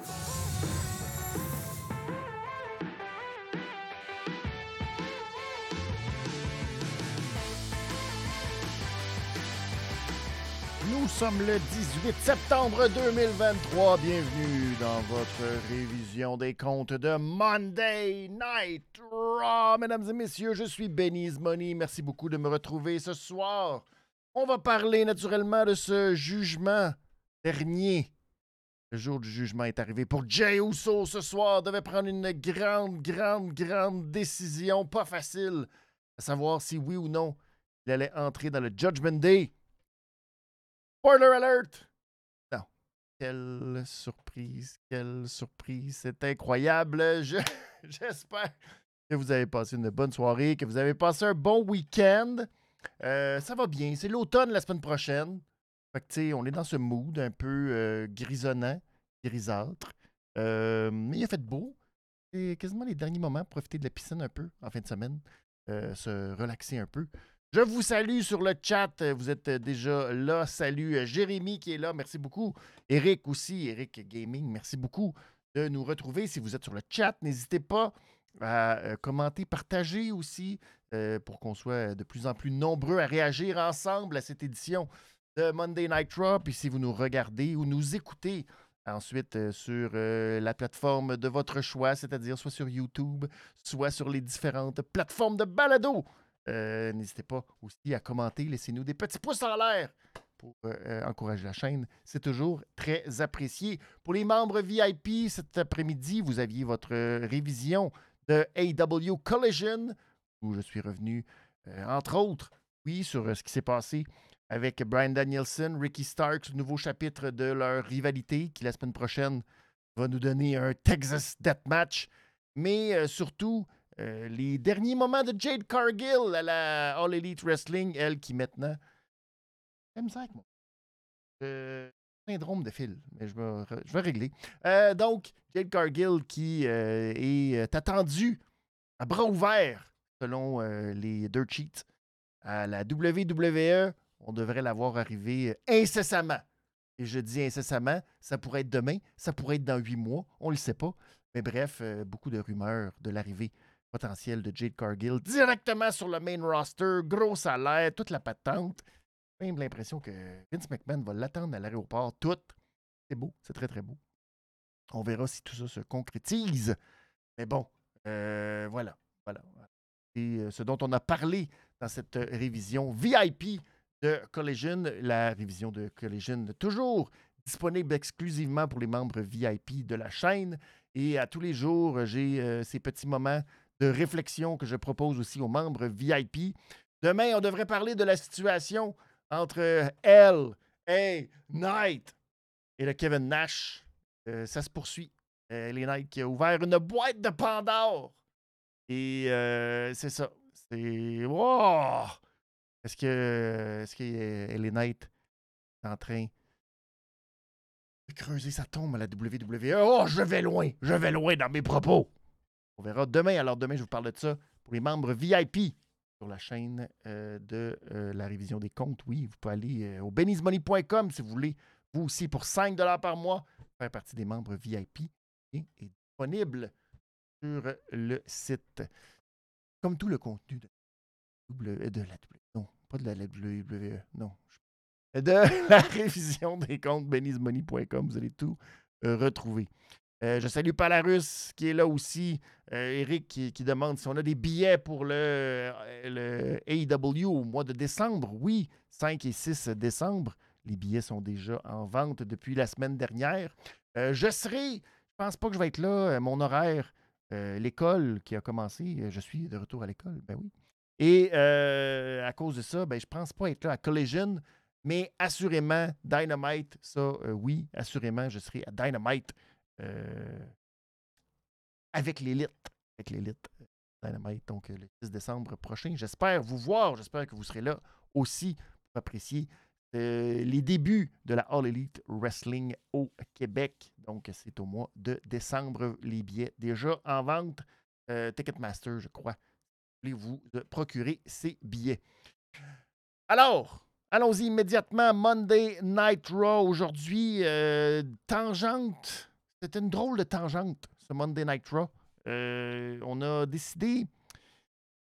Nous sommes le 18 septembre 2023. Bienvenue dans votre révision des comptes de Monday Night Raw. Mesdames et messieurs, je suis Benny's Money. Merci beaucoup de me retrouver ce soir. On va parler naturellement de ce jugement dernier. Le jour du jugement est arrivé pour Jay Uso ce soir. Devait prendre une grande, grande, grande décision, pas facile, à savoir si oui ou non il allait entrer dans le Judgment Day. Spoiler alert! Non. Quelle surprise, quelle surprise. C'est incroyable. Je- J'espère que vous avez passé une bonne soirée, que vous avez passé un bon week-end. Euh, ça va bien. C'est l'automne la semaine prochaine. Fait que, on est dans ce mood un peu euh, grisonnant, grisâtre. Euh, mais il a fait beau. C'est quasiment les derniers moments profiter de la piscine un peu en fin de semaine. Euh, se relaxer un peu. Je vous salue sur le chat. Vous êtes déjà là. Salut Jérémy qui est là. Merci beaucoup. Eric aussi, Eric Gaming. Merci beaucoup de nous retrouver. Si vous êtes sur le chat, n'hésitez pas à commenter, partager aussi pour qu'on soit de plus en plus nombreux à réagir ensemble à cette édition de Monday Night Raw. Puis si vous nous regardez ou nous écoutez ensuite euh, sur euh, la plateforme de votre choix, c'est-à-dire soit sur YouTube, soit sur les différentes plateformes de balado. Euh, N'hésitez pas aussi à commenter, laissez-nous des petits pouces en l'air pour encourager la chaîne. C'est toujours très apprécié. Pour les membres VIP, cet après-midi, vous aviez votre révision de AW Collision, où je suis revenu, entre autres, oui, sur ce qui s'est passé avec Brian Danielson, Ricky Starks, nouveau chapitre de leur rivalité qui, la semaine prochaine, va nous donner un Texas Deathmatch. Mais euh, surtout, euh, les derniers moments de Jade Cargill à la All Elite Wrestling, elle qui maintenant. J'aime ça moi. Euh, syndrome de fil, mais je vais, je vais régler. Donc, Jade Cargill qui est attendue à bras ouverts, selon les Dirt Sheets, à la WWE. On devrait la voir arriver euh, incessamment. Et je dis incessamment, ça pourrait être demain, ça pourrait être dans huit mois, on ne le sait pas. Mais bref, euh, beaucoup de rumeurs de l'arrivée potentielle de Jade Cargill directement sur le main roster, gros salaire, toute la patente. J'ai Même l'impression que Vince McMahon va l'attendre à l'aéroport, tout. C'est beau, c'est très très beau. On verra si tout ça se concrétise. Mais bon, euh, voilà, voilà. Euh, ce dont on a parlé dans cette révision VIP de Collision. La révision de Collision, toujours disponible exclusivement pour les membres VIP de la chaîne. Et à tous les jours, j'ai euh, ces petits moments de réflexion que je propose aussi aux membres VIP. Demain, on devrait parler de la situation entre euh, L, A, Knight et le Kevin Nash. Euh, ça se poursuit. Euh, les Knight qui a ouvert une boîte de Pandore. Et euh, c'est ça. C'est. Wow! Est-ce que, est-ce que euh, Knight est en train de creuser sa tombe à la WWE? Oh, je vais loin! Je vais loin dans mes propos! On verra demain. Alors, demain, je vous parle de ça pour les membres VIP sur la chaîne euh, de euh, la révision des comptes. Oui, vous pouvez aller euh, au benizmoney.com si vous voulez, vous aussi, pour 5 par mois, faire partie des membres VIP et disponible sur le site. Comme tout le contenu de, la W- pas de la WWE, non. De la révision des comptes benizmoney.com, vous allez tout euh, retrouver. Euh, je salue Palarus qui est là aussi. Euh, Eric qui, demande si on a des billets pour le, le AEW au mois de décembre. Oui, 5 et 6 décembre. Les billets sont déjà en vente depuis la semaine dernière. Je serai, je pense pas que je vais être là. Mon horaire, l'école qui a commencé, je suis de retour à l'école, ben oui. Et euh, à cause de ça, ben, je pense pas être là à Collision, mais assurément, Dynamite, ça, euh, oui, assurément, je serai à Dynamite euh, avec l'élite. Avec l'élite Dynamite, donc le 6 décembre prochain. J'espère vous voir, j'espère que vous serez là aussi pour apprécier les débuts de la All Elite Wrestling au Québec. Donc, c'est au mois de décembre. Les billets déjà en vente. Ticketmaster, je crois. Voulez-vous euh, procurer ces billets? Alors, allons-y immédiatement. Monday Night Raw aujourd'hui. euh, tangente c'était une drôle de tangente, ce Monday Night Raw. Euh, on a décidé,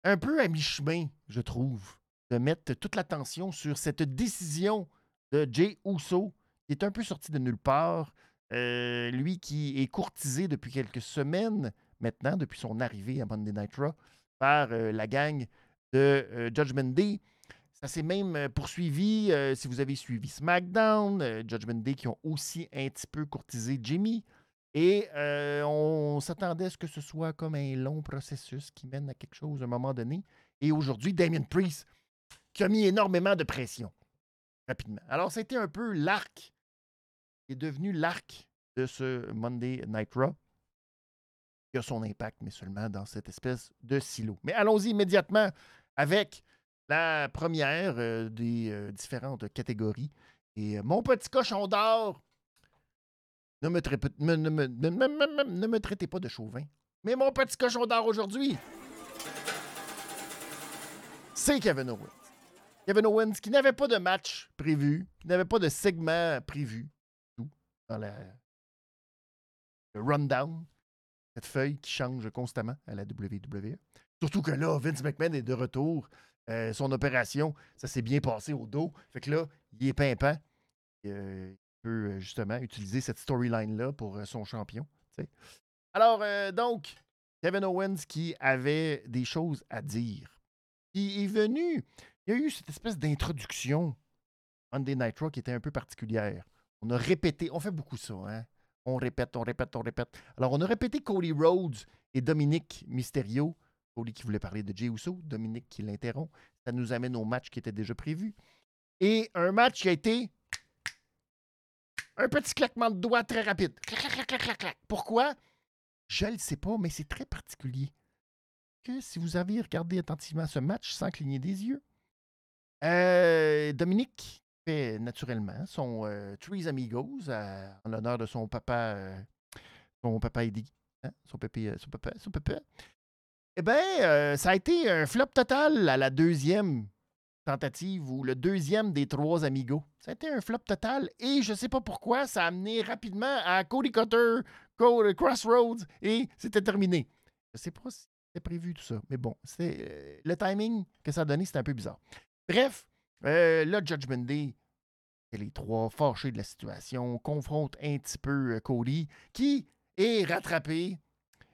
un peu à mi-chemin, je trouve, de mettre toute l'attention sur cette décision de Jay Uso, qui est un peu sorti de nulle part. Lui qui est courtisé depuis quelques semaines maintenant, depuis son arrivée à Monday Night Raw, par la gang de Judgment Day. Ça s'est même poursuivi, si vous avez suivi SmackDown, Judgment Day qui ont aussi un petit peu courtisé Jimmy. Et on s'attendait à ce que ce soit comme un long processus qui mène à quelque chose à un moment donné. Et aujourd'hui, Damien Priest, qui a mis énormément de pression rapidement. Alors, c'était un peu l'arc qui est devenu l'arc de ce Monday Night Raw qui a son impact, mais seulement dans cette espèce de silo. Mais allons-y immédiatement avec la première des différentes catégories. Et mon petit cochon d'or ne me, ne, me, traitez pas de chauvin. Mais mon petit cochon d'or aujourd'hui, c'est Kevin Owens. Kevin Owens qui n'avait pas de match prévu, qui n'avait pas de segment prévu dans la, le rundown, cette feuille qui change constamment à la WWE. Surtout que là, Vince McMahon est de retour. Euh, son opération, ça s'est bien passé au dos. Fait que là, il est pimpant. Euh, peut justement utiliser cette storyline-là pour son champion. Alors, donc, Kevin Owens qui avait des choses à dire. Il est venu, il y a eu cette espèce d'introduction Monday Night Raw qui était un peu particulière. On a répété, on fait beaucoup ça, hein? On répète, on répète, on répète. Alors, on a répété Cody Rhodes et Dominique Mysterio. Cody qui voulait parler de Jey Uso, Dominique qui l'interrompt. Ça nous amène au match qui était déjà prévu. Et un match qui a été un petit claquement de doigts très rapide. Clac, clac, clac, Pourquoi? Je ne le sais pas, mais c'est très particulier. Que si vous avez regardé attentivement ce match sans cligner des yeux, euh, Dominique fait naturellement son euh, Amigos en l'honneur de son papa, euh, son papa Eddie, hein, son, pépé, son papa, son papa. Eh bien, ça a été un flop total à la deuxième tentative ou le deuxième des trois amigos. Ça a été un flop total et je sais pas pourquoi, ça a amené rapidement à Cody Cutter, Crossroads et c'était terminé. Je sais pas si c'était prévu tout ça, mais bon, c'est euh, le timing que ça a donné, c'était un peu bizarre. Bref, euh, le Judgment Day, les trois fâchés de la situation confrontent un petit peu euh, Cody qui est rattrapé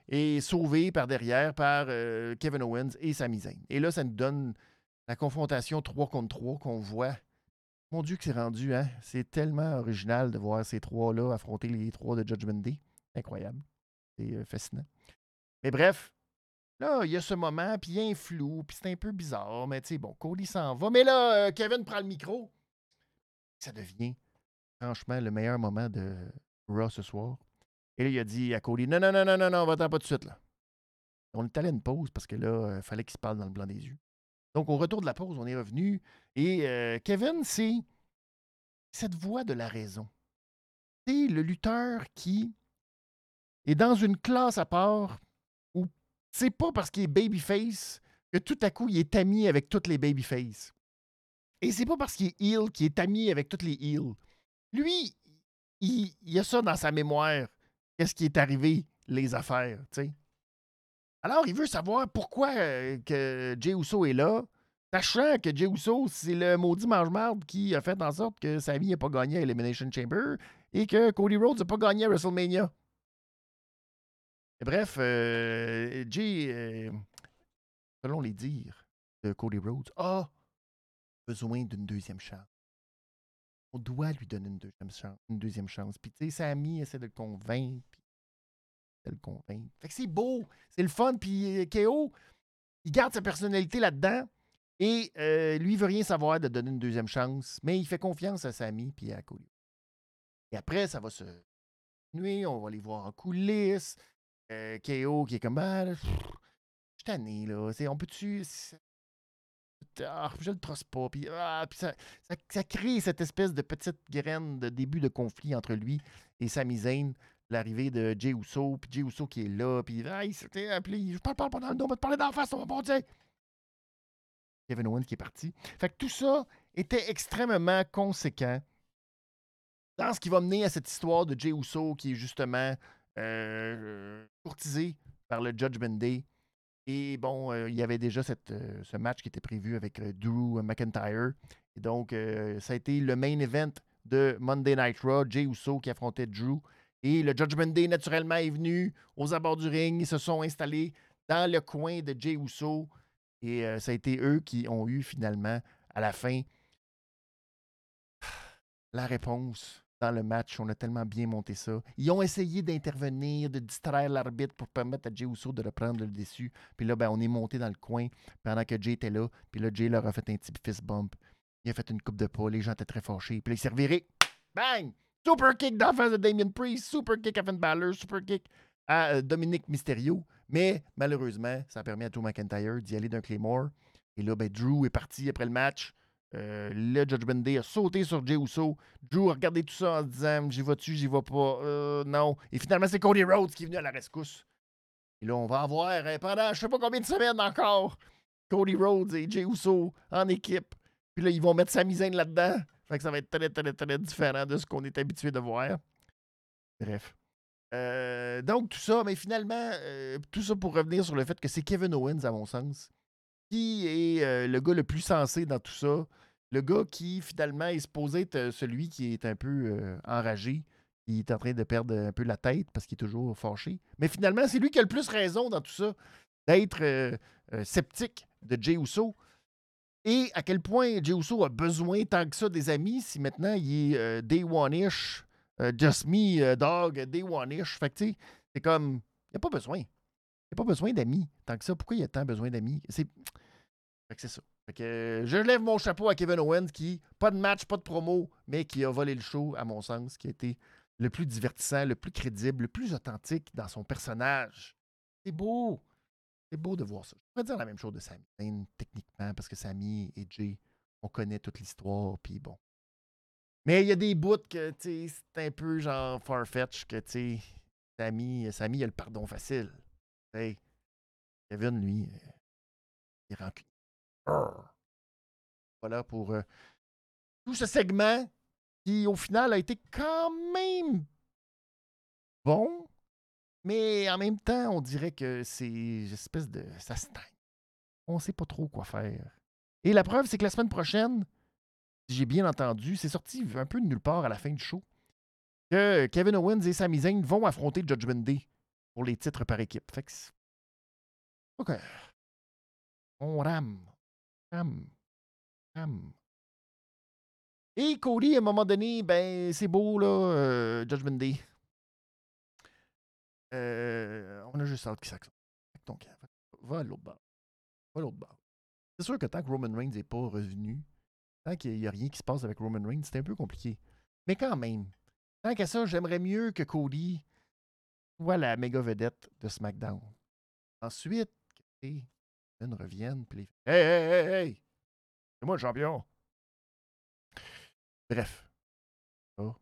et sauvé par derrière par Kevin Owens et Sami Zayn. Et là, ça nous donne la confrontation 3 contre 3 qu'on voit. Mon Dieu, que c'est rendu, hein? C'est tellement original de voir ces trois-là affronter les trois de Judgment Day. Incroyable. C'est euh, fascinant. Mais bref, là, il y a ce moment, puis il y a un flou, puis c'est un peu bizarre, mais tu sais, bon, Cody s'en va. Mais là, euh, Kevin prend le micro. Ça devient, franchement, le meilleur moment de Raw ce soir. Et là, il a dit à Cody Non, non, non, non, non, non, va-t'en pas tout de suite, là. On est allé à une pause parce que là, il fallait qu'il se parle dans le blanc des yeux. Donc, au retour de la pause, on est revenu. Et euh, Kevin, c'est cette voix de la raison. C'est le lutteur qui est dans une classe à part c'est pas parce qu'il est babyface que tout à coup il est ami avec toutes les babyface. Et c'est pas parce qu'il est heel qu'il est ami avec toutes les heels. Lui, il, il a ça dans sa mémoire. Qu'est-ce qui est arrivé, les affaires, tu sais. Alors, il veut savoir pourquoi euh, que Uso est là, sachant que Jey Uso, c'est le maudit mange-marde qui a fait en sorte que sa vie n'a pas gagné à Elimination Chamber et que Cody Rhodes n'a pas gagné à WrestleMania. Bref, euh, Jay, euh, selon les dires de Cody Rhodes, a besoin d'une deuxième chance. On doit lui donner une deuxième chance. Une deuxième chance. Puis, tu sais, Sammy essaie de le convaincre le convaincre. Fait que c'est beau, c'est le fun. Puis euh, KO, il garde sa personnalité là-dedans. Et lui, veut rien savoir de donner une deuxième chance, mais il fait confiance à Samy puis à Cody. Et après, ça va se nuire, on va les voir en coulisses. Euh, KO qui est comme, ben, je suis tanné, là. on peut-tu. Ah, je le trosse pas. Puis, ah, puis ça, ça, crée cette espèce de petite graine de début de conflit entre lui et Sami Zayn l'arrivée de Jay Uso, puis Jay Uso qui est là, puis il s'était appelé, je parle, parle pas dans le dos, on va te parler d'en face, on va pas dire. Kevin Owens qui est parti. Fait que tout ça était extrêmement conséquent dans ce qui va mener à cette histoire de Jay Uso qui est justement courtisé par le Judgment Day. Et bon, euh, il y avait déjà euh, ce match qui était prévu avec Drew McIntyre. Et donc, ça a été le main event de Monday Night Raw. Jay Uso qui affrontait Drew. Et le Judgment Day, naturellement, est venu aux abords du ring. Ils se sont installés dans le coin de Jay Uso. Et ça a été eux qui ont eu finalement, à la fin, la réponse dans le match. On a tellement bien monté ça. Ils ont essayé d'intervenir, de distraire l'arbitre pour permettre à Jay Uso de reprendre le dessus. Puis là, ben, on est monté dans le coin pendant que Jay était là. Puis là, Jay leur a fait un petit fist bump. Il a fait une coupe de pas. Les gens étaient très fâchés. Puis là, il s'est. Bang! Super kick d'en face de Damien Priest. Super kick à Finn Balor. Super kick à euh, Dominique Mysterio. Mais malheureusement, ça a permis à Drew McIntyre d'y aller d'un Claymore. Et là, ben, Drew est parti après le match. Euh, le Judgment Day a sauté sur Jey Uso. Drew a regardé tout ça en se disant J'y vas-tu, j'y vais pas? Euh, non. Et finalement, c'est Cody Rhodes qui est venu à la rescousse. Et là, on va avoir euh, pendant je sais pas combien de semaines encore Cody Rhodes et Jey Uso en équipe. Puis là, ils vont mettre sa misaine là-dedans. Fait que ça va être très, très, très différent de ce qu'on est habitué de voir. Bref. donc, tout ça, mais finalement, tout ça pour revenir sur le fait que c'est Kevin Owens, à mon sens, qui est le gars le plus sensé dans tout ça. Le gars qui, finalement, est supposé être celui qui est un peu enragé, qui est en train de perdre un peu la tête parce qu'il est toujours fâché. Mais finalement, c'est lui qui a le plus raison dans tout ça, d'être sceptique de Jay Uso. Et à quel point Jay Uso a besoin tant que ça des amis si maintenant il est Day One-ish, Just Me, Dog, Day One-ish. Fait que, tu sais, c'est comme, il n'y a pas besoin. Il n'y a pas besoin d'amis tant que ça. Pourquoi il y a tant besoin d'amis? C'est c'est ça. que, je lève mon chapeau à Kevin Owens qui, pas de match, pas de promo, mais qui a volé le show, à mon sens, qui a été le plus divertissant, le plus crédible, le plus authentique dans son personnage. C'est beau. C'est beau de voir ça. Je pourrais dire la même chose de Sami techniquement, parce que Sami et Jay, on connaît toute l'histoire, puis bon. Mais il y a des bouts que, c'est un peu genre farfetch que, tu sais, Sami, Sami a le pardon facile. Hey, Kevin, lui, euh, il est rancunier. Voilà pour euh, tout ce segment qui, au final, a été quand même bon, mais en même temps, on dirait que c'est une espèce de. Ça stagne. On ne sait pas trop quoi faire. Et la preuve, c'est que la semaine prochaine, si j'ai bien entendu, c'est sorti un peu de nulle part à la fin du show, que Kevin Owens et Sami Zayn vont affronter Judgment Day pour les titres par équipe. Fait que OK. On rame. Rame. Rame. Et Cody, à un moment donné, ben, c'est beau, là, euh, Judgment Day. Euh, on a juste hâte qu'il s'accorde. Donc, va à l'autre bord. Va à l'autre bord. C'est sûr que tant que Roman Reigns n'est pas revenu, tant qu'il n'y a rien qui se passe avec Roman Reigns, c'est un peu compliqué. Mais quand même, tant qu'à ça, j'aimerais mieux que Cody soit la méga vedette de SmackDown. Ensuite, ils reviennent, puis les... Hey, hey, hey, hey! C'est moi le champion! Bref. Oh,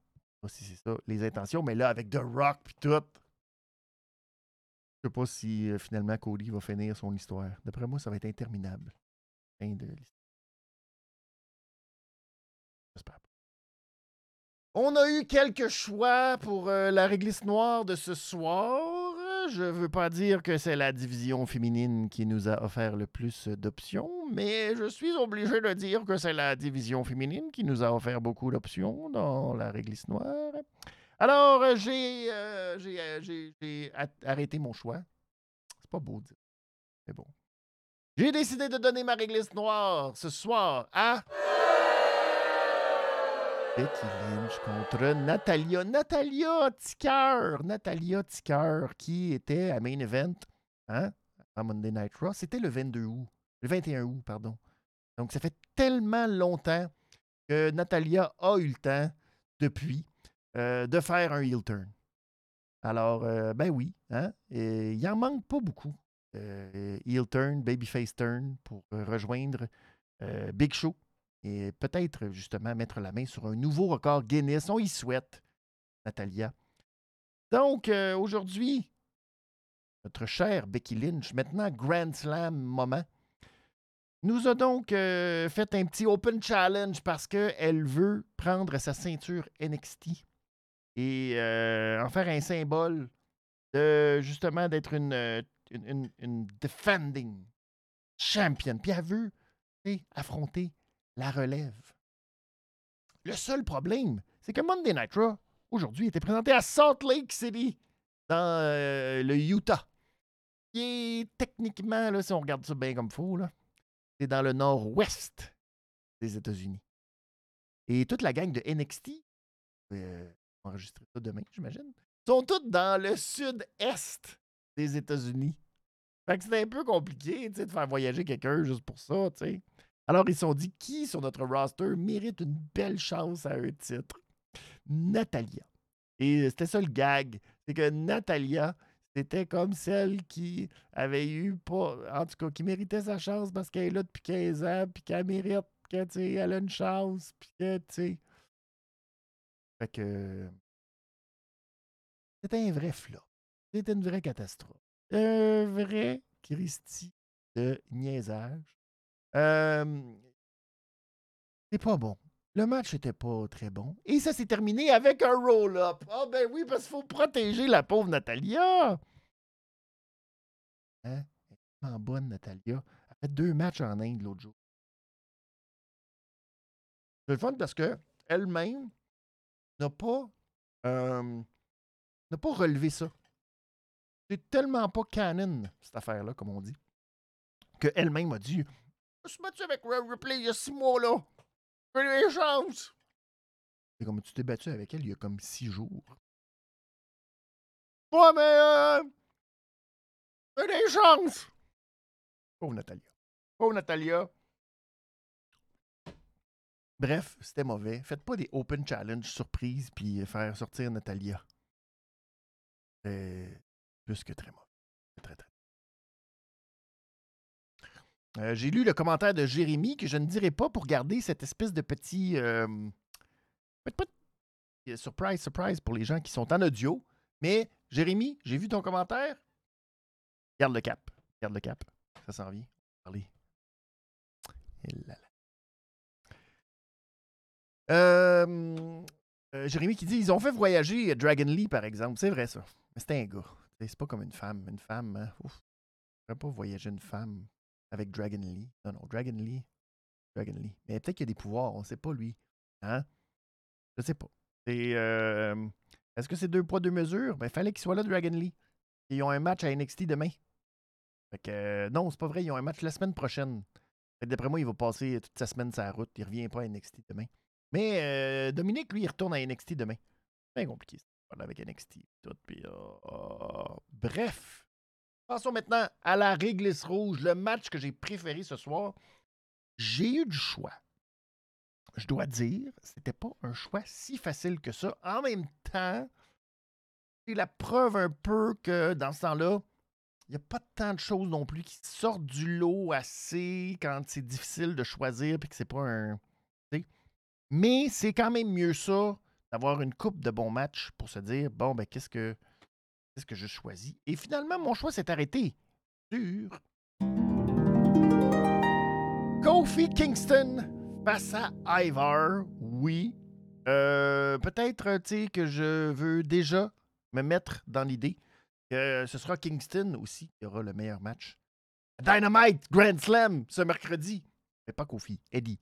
si c'est ça, les intentions, mais là, avec The Rock puis tout. Je sais pas si euh, finalement Cody va finir son histoire. D'après moi, ça va être interminable. Fin de l'histoire. On a eu quelques choix pour euh, la réglisse noire de ce soir je ne veux pas dire que c'est la division féminine qui nous a offert le plus d'options, mais je suis obligé de dire que c'est la division féminine qui nous a offert beaucoup d'options dans la réglisse noire. Alors, euh, j'ai euh, arrêté mon choix. C'est pas beau de dire. Mais bon. J'ai décidé de donner ma réglisse noire ce soir à. Becky Lynch contre Natalia. Natalia Ticker. Natalia Ticker qui était à Main Event hein, à Monday Night Raw. C'était le 22 août. Le 21 août, pardon. Donc, ça fait tellement longtemps que Natalia a eu le temps, depuis, euh, de faire un heel turn. Alors, euh, ben oui, hein, il n'en manque pas beaucoup. Euh, heel turn, babyface turn pour rejoindre Big Show et peut-être justement mettre la main sur un nouveau record Guinness. On y souhaite, Natalia. Donc, euh, aujourd'hui, notre chère Becky Lynch, maintenant Grand Slam moment. nous a donc euh, fait un petit Open Challenge parce qu'elle veut prendre sa ceinture NXT et euh, en faire un symbole de justement d'être une, euh, une, une, defending champion. Puis elle veut affronter la relève. Le seul problème, c'est que Monday Night Raw, aujourd'hui, était présenté à Salt Lake City, dans le Utah. Qui techniquement, là, si on regarde ça bien comme faux, c'est dans le nord-ouest des États-Unis. Et toute la gang de NXT, euh, enregistrer ça demain, j'imagine, sont toutes dans le sud-est des États-Unis. Fait que c'est un peu compliqué de faire voyager quelqu'un juste pour ça. sais. Alors, ils se sont dit qui sur notre roster mérite une belle chance à un titre? Natalia. Et c'était ça le gag. C'est que Natalia c'était comme celle qui avait eu pas. En tout cas, qui méritait sa chance parce qu'elle est là depuis 15 ans, puis qu'elle mérite, qu'elle a une chance, puis que, tu sais. Fait que. C'était un vrai flop. C'était une vraie catastrophe. Un vrai Christie de niaisage. C'est pas bon. Le match n'était pas très bon. Et ça s'est terminé avec un roll-up. Ah ben oui, parce qu'il faut protéger la pauvre Natalia. Hein? Elle est bonne, Natalia. Elle a fait deux matchs en Inde l'autre jour. C'est le fun parce que elle-même n'a pas, n'a pas relevé ça. C'est tellement pas canon, cette affaire-là, comme on dit, qu'elle-même a dit Je me suis battu avec Ray Ripley il y a six mois, là. J'ai des chances. C'est comme tu t'es battu avec elle il y a comme six jours. Ouais, mais. Euh, j'ai des chances. Pauvre Natalia. Pauvre Natalia. Bref, c'était mauvais. Faites pas des open challenge surprises puis faire sortir Natalia. C'est plus que très mauvais. Euh, j'ai lu le commentaire de Jérémy que je ne dirai pas pour garder cette espèce de petit. Euh, surprise, surprise pour les gens qui sont en audio. Mais Jérémy, j'ai vu ton commentaire. Garde le cap. Garde le cap. Ça s'en vient. Parlez. Euh, Jérémy qui dit ils ont fait voyager Dragon Lee, par exemple. C'est vrai, ça. Mais c'était un gars. C'est pas comme une femme. Une femme, hein? Ouf. ne pas voyager une femme avec Dragon Lee. Non, non, Dragon Lee. Dragon Lee. Mais peut-être qu'il y a des pouvoirs, on ne sait pas, lui. Hein? Je sais pas. Euh, est-ce que c'est deux poids, deux mesures? Ben, fallait qu'il soit là, Dragon Lee. Ils ont un match à NXT demain. Fait que, euh, non, c'est pas vrai, ils ont un match la semaine prochaine. D'après moi, il va passer toute sa semaine sa route. Il revient pas à NXT demain. Mais euh, Dominique, lui, il retourne à NXT demain. C'est bien compliqué, avec NXT. Tout, puis, bref. Passons maintenant à la réglisse rouge, le match que j'ai préféré ce soir. J'ai eu du choix. Je dois dire, c'était pas un choix si facile que ça. En même temps, c'est la preuve un peu que dans ce temps-là, il n'y a pas tant de choses non plus qui sortent du lot assez quand c'est difficile de choisir puis que c'est pas un. Mais c'est quand même mieux ça d'avoir une coupe de bons matchs pour se dire bon, ben, qu'est-ce que ce que je choisis. Et finalement, mon choix s'est arrêté sur Kofi Kingston face à Ivar. Oui. Euh, peut-être que je veux déjà me mettre dans l'idée que ce sera Kingston aussi qui aura le meilleur match. Dynamite Grand Slam ce mercredi. Mais pas Kofi, Eddie.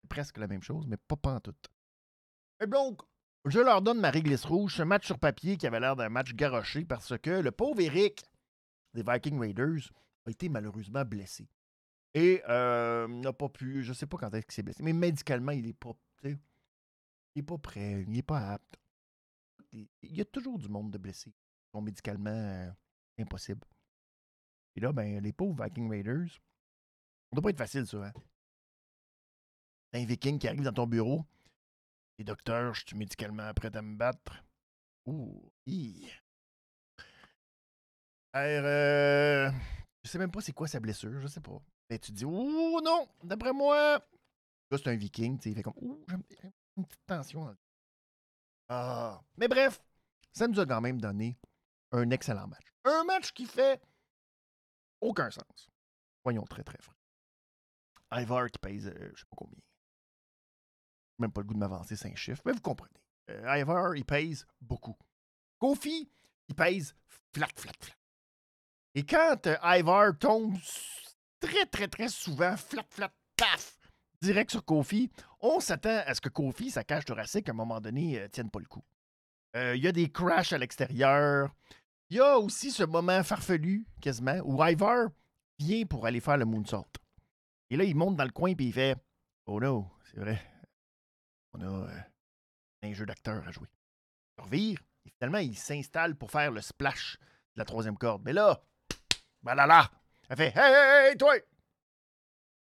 C'est presque la même chose, mais pas, pas en tout. Et je leur donne ma réglisse rouge, ce match sur papier qui avait l'air d'un match garoché parce que le pauvre Eric des Viking Raiders a été malheureusement blessé. Et euh, n'a pas pu, je ne sais pas quand est-ce qu'il s'est blessé, mais médicalement, il n'est pas, il pas prêt, il n'est pas apte. Il y a toujours du monde de blessés qui sont médicalement euh, impossibles. Et là, ben, les pauvres Viking Raiders, ça doit pas être facile, ça. Hein? Un Viking qui arrive dans ton bureau, et docteur, je suis médicalement prêt à me battre. Ouh, hi. Euh, je sais même pas c'est quoi sa blessure, je sais pas. Mais tu dis, ouh non, d'après moi. Là, c'est un viking, tu sais, il fait comme, ouh, j'ai une petite tension. Ah. Mais bref, ça nous a quand même donné un excellent match. Un match qui fait aucun sens. Voyons très, très franc. Ivar qui pèse, euh, je sais pas combien. Même pas le goût de m'avancer cinq chiffres, mais vous comprenez. Euh, Ivar, il pèse beaucoup. Kofi, il pèse flat, flat, flat. Et quand euh, tombe très, très, très souvent, flat, flat, paf, direct sur Kofi, on s'attend à ce que Kofi, sa cage thoracique, à un moment donné, euh, tienne pas le coup. Euh, il y a des crashs à l'extérieur. Il y a aussi ce moment farfelu, quasiment, où Ivar vient pour aller faire le moonsault. Et là, il monte dans le coin et il fait Oh no, c'est vrai. On a euh, un jeu d'acteur à jouer. Il revire et finalement, il s'installe pour faire le splash de la troisième corde. Mais là, ben là là, elle fait Hey, hey, hey, toi!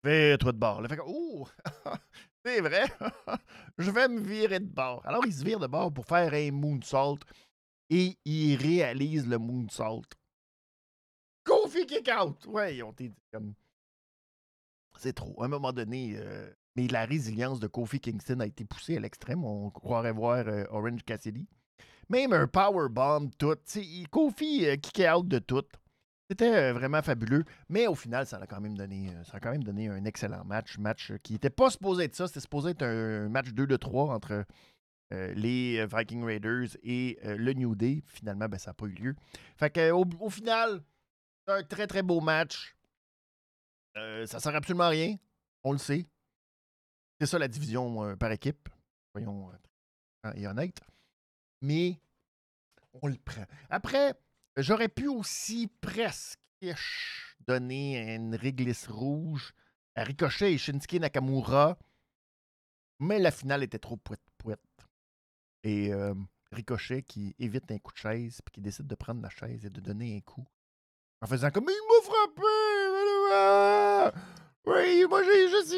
Fais-toi de bord. Elle fait Oh, c'est vrai, je vais me virer de bord. Alors, il se vire de bord pour faire un moonsault et il réalise le moonsault. Kofi kick out! Ouais, ils ont été comme. C'est trop. À un moment donné, euh, mais la résilience de Kofi Kingston a été poussée à l'extrême. On croirait voir euh, Orange Cassidy. Même un powerbomb, tout. Kofi euh, kick out de tout. C'était euh, vraiment fabuleux. Mais au final, ça a quand même donné, euh, ça a quand même donné un excellent match. Match qui n'était pas supposé être ça. C'était supposé être un match 2 de 3 entre les Viking Raiders et le New Day. Finalement, ben, ça n'a pas eu lieu. Fait que, au, au final, c'est un très très beau match. Euh, ça sert absolument à rien. On le sait. C'est ça la division euh, par équipe. Soyons euh, et honnêtes. Mais on le prend. Après, j'aurais pu aussi presque donner une réglisse rouge à Ricochet et Shinsuke Nakamura. Mais la finale était trop pouette-pouette. Et euh, Ricochet qui évite un coup de chaise puis qui décide de prendre la chaise et de donner un coup. En faisant comme Il m'a frappé! Ah! Oui, moi j'ai juste.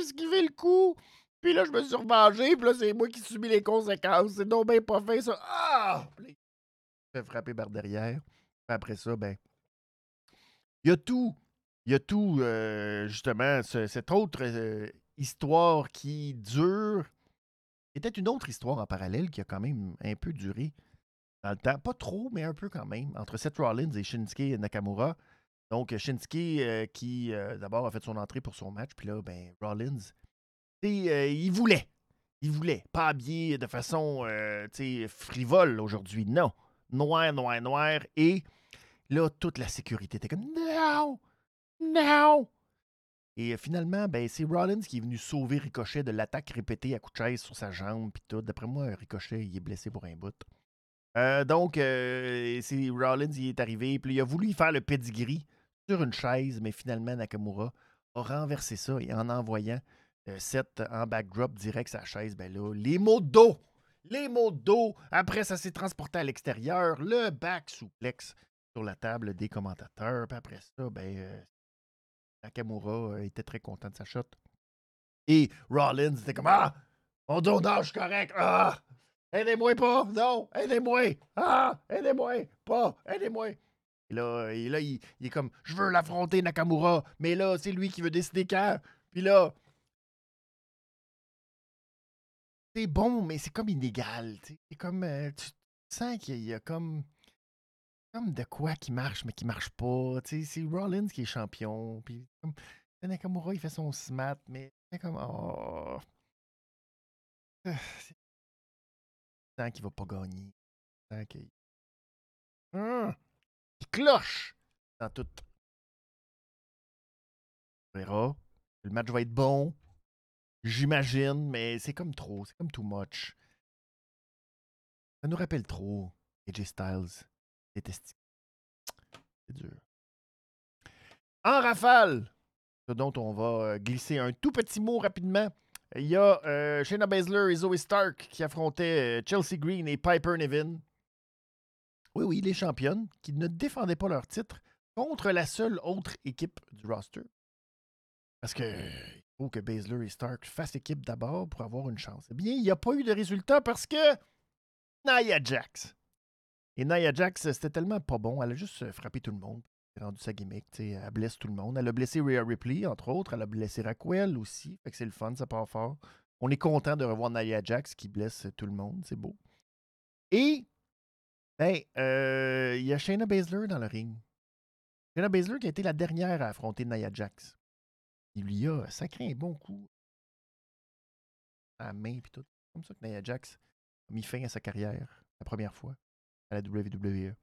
Puis là, je me suis revengé. Puis là, c'est moi qui subis les conséquences. C'est donc bien pas fait, ça. Ah! Se fait frapper par derrière. Après ça, ben. Il y a tout. Il y a tout, euh, justement, ce- cette autre euh, histoire qui dure. C'était une autre histoire en parallèle qui a quand même un peu duré dans le temps. Pas trop, mais un peu quand même. Entre Seth Rollins et Shinsuke Nakamura. Donc, Shinsuke euh, qui, d'abord, a fait son entrée pour son match. Puis là, ben, Rollins, euh, il voulait. Il voulait. Pas habillé de façon, euh, frivole aujourd'hui. Non. Noir, noir, noir. Et là, toute la sécurité était comme Non! Non! Et euh, finalement, ben, c'est Rollins qui est venu sauver Ricochet de l'attaque répétée à coup de chaise sur sa jambe. Puis tout. D'après moi, Ricochet, il est blessé pour un bout. Donc, c'est Rollins, il est arrivé. Puis il a voulu faire le pedigree sur une chaise, mais finalement, Nakamura a renversé ça et en envoyant euh, Seth en backdrop direct sa chaise, ben là, les mots de dos! Les mots de dos! Après, ça s'est transporté à l'extérieur. Le back souplex sur la table des commentateurs. Puis après ça, ben, euh, Nakamura euh, était très content de sa shot. Et Rollins était comme Ah! Mon dos nage correct! Ah! Aidez-moi pas! Non! Aidez-moi! Ah! Aidez-moi! Pas! Aidez-moi! Et là, il est comme Je veux l'affronter, Nakamura, mais là, c'est lui qui veut décider quand. Puis là, c'est bon, mais c'est comme inégal. C'est comme. euh, tu sens qu'il y a comme. Comme de quoi qui marche, mais qui marche pas. C'est Rollins qui est champion. Puis Nakamura, il fait son smat, mais c'est comme. Oh. Ah, Tu sens qu'il va pas gagner. Sens qu'il. Hum! Il cloche dans tout. On verra. Le match va être bon. J'imagine, mais c'est comme trop. C'est comme too much. Ça nous rappelle trop AJ Styles. Les. C'est dur. En rafale, ce dont on va euh, glisser un tout petit mot rapidement. Il y a euh, Shayna Baszler et Zoe Stark qui affrontaient euh, Chelsea Green et Piper Niven. Oui, oui, les championnes qui ne défendaient pas leur titre contre la seule autre équipe du roster. Parce que que Baszler et Stark fassent équipe d'abord pour avoir une chance. Eh bien, il n'y a pas eu de résultat parce que Nia Jax. Et Nia Jax, c'était tellement pas bon. Elle a juste euh, frappé tout le monde. Elle a rendu sa gimmick. tu sais, Elle blesse tout le monde. Elle a blessé Rhea Ripley, entre autres. Elle a blessé Raquel aussi. Fait que c'est le fun, ça part fort. On est content de revoir Nia Jax qui blesse tout le monde. C'est beau. Et, ben, il y a Shayna Baszler dans le ring. Shayna Baszler qui a été la dernière à affronter Nia Jax. Il lui a sacré un bon coup à la main puis tout. comme ça que Nia Jax a mis fin à sa carrière la première fois à la WWE.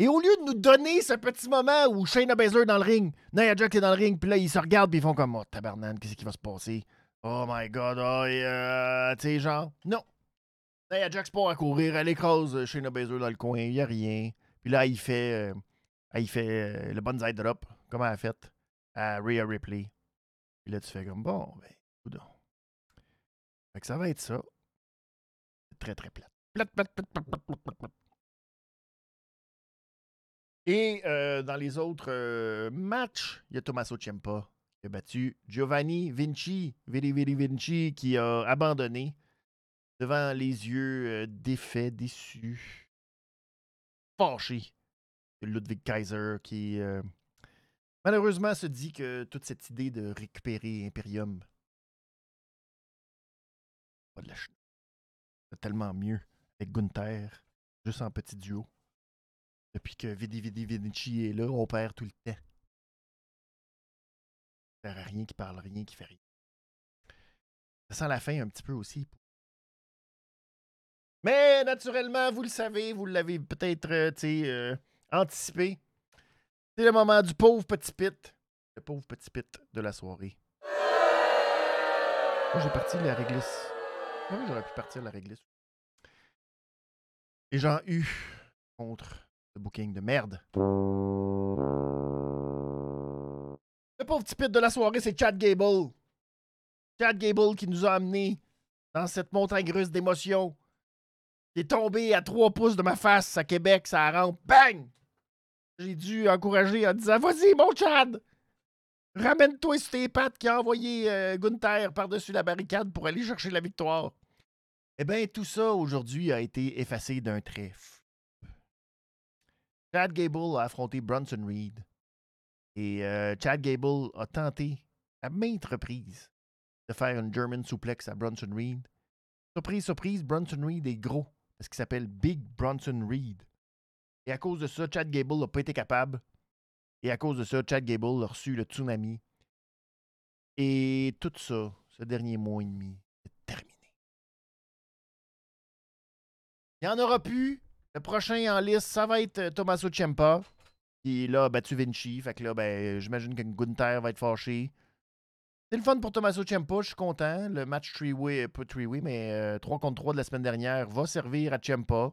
Et au lieu de nous donner ce petit moment où Shayna Baszler est dans le ring, Nia Jax est dans le ring, puis là, ils se regardent, puis ils font comme Oh, tabarnane, qu'est-ce qui va se passer? Oh my god, oh, euh, tu sais, genre, non. Nia Jax part à courir, elle écrase Shayna Baszler dans le coin, il n'y a rien. Puis là, il fait, euh, il fait euh, le banzai drop, comme elle a fait à Rhea Ripley. Puis là, tu fais comme bon, ben, coudon. Fait que ça va être ça. Très, très plate. Plate, plate, plate, plate, plate, plate. Et euh, dans les autres euh, matchs, il y a Tommaso Ciampa qui a battu Giovanni Vinci, Viri Viri Vinci, qui a abandonné devant les yeux euh, défaits, déçus, fâchés Ludwig Kaiser, qui malheureusement se dit que toute cette idée de récupérer Imperium, pas de la ch- c'est tellement mieux avec Gunther, juste en petit duo. Depuis que Vidi Vidi Vinci est là, on perd tout le temps. Ça sert à rien, qui parle rien, qui fait rien. Ça sent la fin un petit peu aussi. Mais naturellement, vous le savez, vous l'avez peut-être euh, euh, anticipé. C'est le moment du pauvre petit pit. Le pauvre petit pit de la soirée. Moi, j'ai parti la réglisse. Oui, j'aurais pu partir la réglisse? Et j'en eu contre le booking de merde. Le pauvre petit pit de la soirée, c'est Chad Gable. Chad Gable qui nous a amenés dans cette montagne russe d'émotions. Il est tombé à 3 pouces de ma face à Québec, ça rampe. Bang! J'ai dû encourager en disant Vas-y, mon Chad! Ramène-toi sur tes pattes qui a envoyé euh, Gunther par-dessus la barricade pour aller chercher la victoire. Eh bien, tout ça aujourd'hui a été effacé d'un trait. Chad Gable a affronté Bronson Reed. Et euh, Chad Gable a tenté à maintes reprises de faire une German suplex à Bronson Reed. Surprise, surprise, Bronson Reed est gros parce qu'il s'appelle Big Bronson Reed. Et à cause de ça, Chad Gable n'a pas été capable. Et à cause de ça, Chad Gable a reçu le tsunami. Et tout ça, ce dernier mois et demi, c'est terminé. Il n'y en aura plus. Le prochain en liste, ça va être euh, Tommaso Ciampa. Qui là a battu Vinci. Fait que là, ben, j'imagine que Gunther va être fâché. C'est le fun pour Tommaso Ciampa, je suis content. Le match 3-way, pas 3-way, mais 3 contre 3 de la semaine dernière va servir à Ciampa.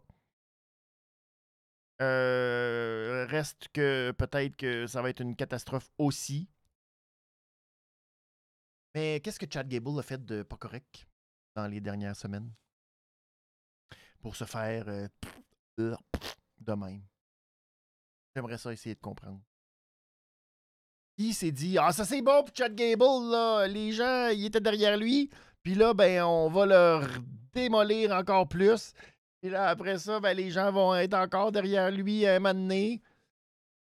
Euh, reste que peut-être que ça va être une catastrophe aussi. Mais qu'est-ce que Chad Gable a fait de pas correct dans les dernières semaines? Pour se faire euh, de même. J'aimerais ça essayer de comprendre. Qui s'est dit Ah, ça c'est bon pour Chad Gable, là. Les gens, ils étaient derrière lui. Puis là, ben, on va leur démolir encore plus. Puis là, après ça, ben, les gens vont être encore derrière lui à un moment donné.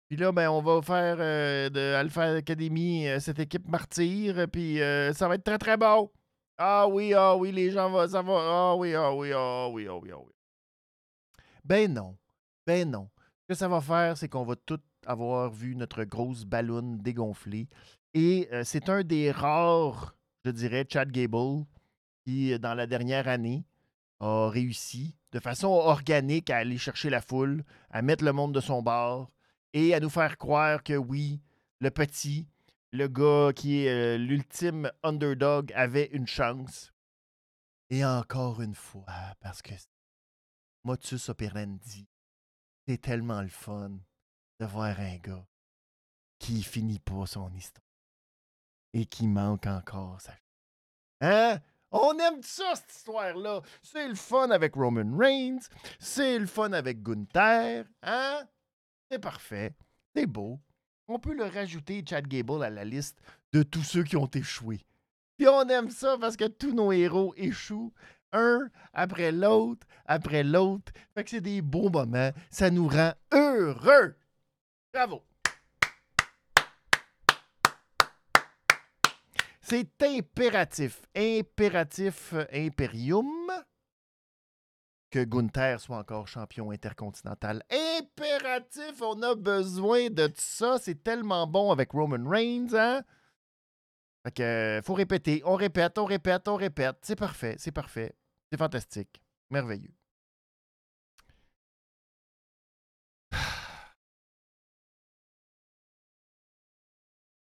Puis là, ben, on va faire euh, de Alpha Academy euh, cette équipe martyre. Puis euh, ça va être très, très bon. Ah oui, ah oui, les gens vont. Ça va. Ah oui, ah oui, ah oui, ah oui, ah oui. Ben non. Ben non. Ce que ça va faire, c'est qu'on va tout avoir vu notre grosse ballonne dégonflée. Et euh, c'est un des rares, je dirais, Chad Gable, qui, euh, dans la dernière année, a réussi de façon organique à aller chercher la foule, à mettre le monde de son bord et à nous faire croire que oui, le petit, le gars qui est euh, l'ultime underdog, avait une chance. Et encore une fois, parce que motus operandi, c'est tellement le fun de voir un gars qui finit pas son histoire et qui manque encore sa Hein? On aime ça, cette histoire-là. C'est le fun avec Roman Reigns. C'est le fun avec Gunther. Hein? C'est parfait. C'est beau. On peut le rajouter, Chad Gable, à la liste de tous ceux qui ont échoué. Puis on aime ça parce que tous nos héros échouent un après l'autre, après l'autre. Fait que c'est des beaux moments. Ça nous rend heureux. Bravo. C'est impératif, impératif imperium que Gunther soit encore champion intercontinental. Impératif, on a besoin de ça. C'est tellement bon avec Roman Reigns, hein? Fait que, faut répéter. On répète, on répète, on répète. C'est parfait, c'est parfait. C'est fantastique. Merveilleux.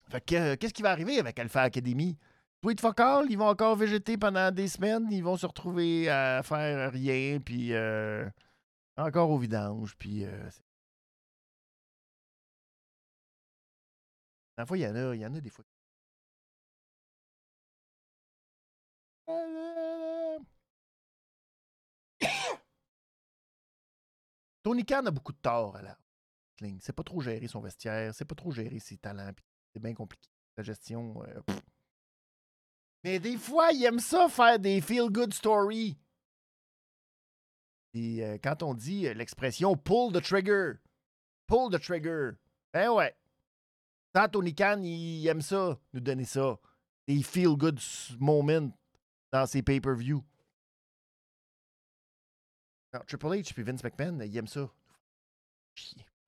Fait que, euh, qu'est-ce qui va arriver avec Alpha Academy? Tweet Focal, ils vont encore végéter pendant des semaines, ils vont se retrouver à faire rien, puis euh, encore au vidange, puis. Euh, il y en a, il y en a des fois. Tony Khan a beaucoup de tort à la C'est pas trop gérer son vestiaire, c'est pas trop gérer ses talents, c'est bien compliqué. La gestion. Euh, Mais des fois, il aime ça faire des feel-good stories. Et euh, quand on dit euh, l'expression pull the trigger, pull the trigger, ben ouais. Tant Tony Khan, il aime ça, nous donner ça. Des feel-good moments dans ses pay-per-view. Triple H puis Vince McMahon, il aime ça.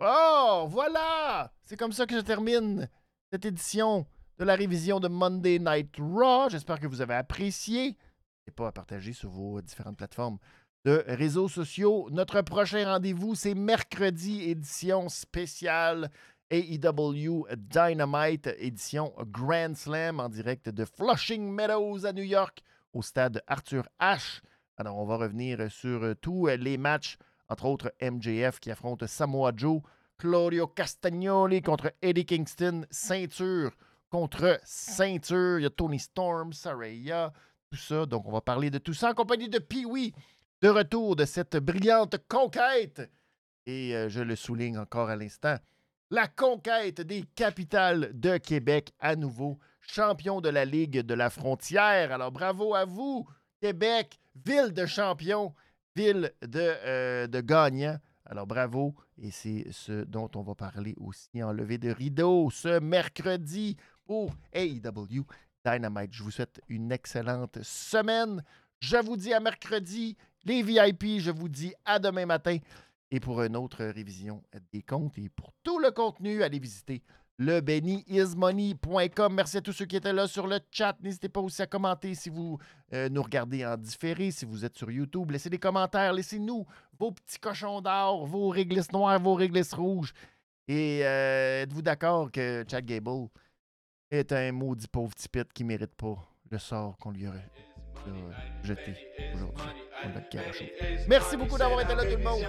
Oh, voilà! C'est comme ça que je termine cette édition de la révision de Monday Night Raw. J'espère que vous avez apprécié. N'hésitez pas à partager sur vos différentes plateformes de réseaux sociaux. Notre prochain rendez-vous, c'est mercredi, édition spéciale AEW Dynamite, édition Grand Slam en direct de Flushing Meadows à New York, au stade Arthur Ashe. Alors, on va revenir sur tous les matchs, entre autres MJF qui affronte Samoa Joe, Claudio Castagnoli contre Eddie Kingston, ceinture contre ceinture. Il y a Tony Storm, Saraya, tout ça. Donc, on va parler de tout ça en compagnie de Pee-Wee, de retour de cette brillante conquête. Et euh, je le souligne encore à l'instant, la conquête des capitales de Québec à nouveau, champion de la Ligue de la Frontière. Alors, bravo à vous, Québec, ville de champions, ville de, euh, de. Alors bravo, et c'est ce dont on va parler aussi en levée de rideau ce mercredi pour AEW Dynamite. Je vous souhaite une excellente semaine. Je vous dis à mercredi. Les VIP, je vous dis à demain matin. Et pour une autre révision des comptes et pour tout le contenu, allez visiter le Merci à tous ceux qui étaient là sur le chat. N'hésitez pas aussi à commenter si vous euh, nous regardez en différé, si vous êtes sur YouTube. Laissez des commentaires, laissez-nous vos petits cochons d'or, vos réglisses noires, vos réglisses rouges. Et euh, êtes-vous d'accord que Chad Gable est un maudit pauvre petit qui ne mérite pas le sort qu'on lui aurait jeté aujourd'hui? Merci beaucoup d'avoir été là tout le monde.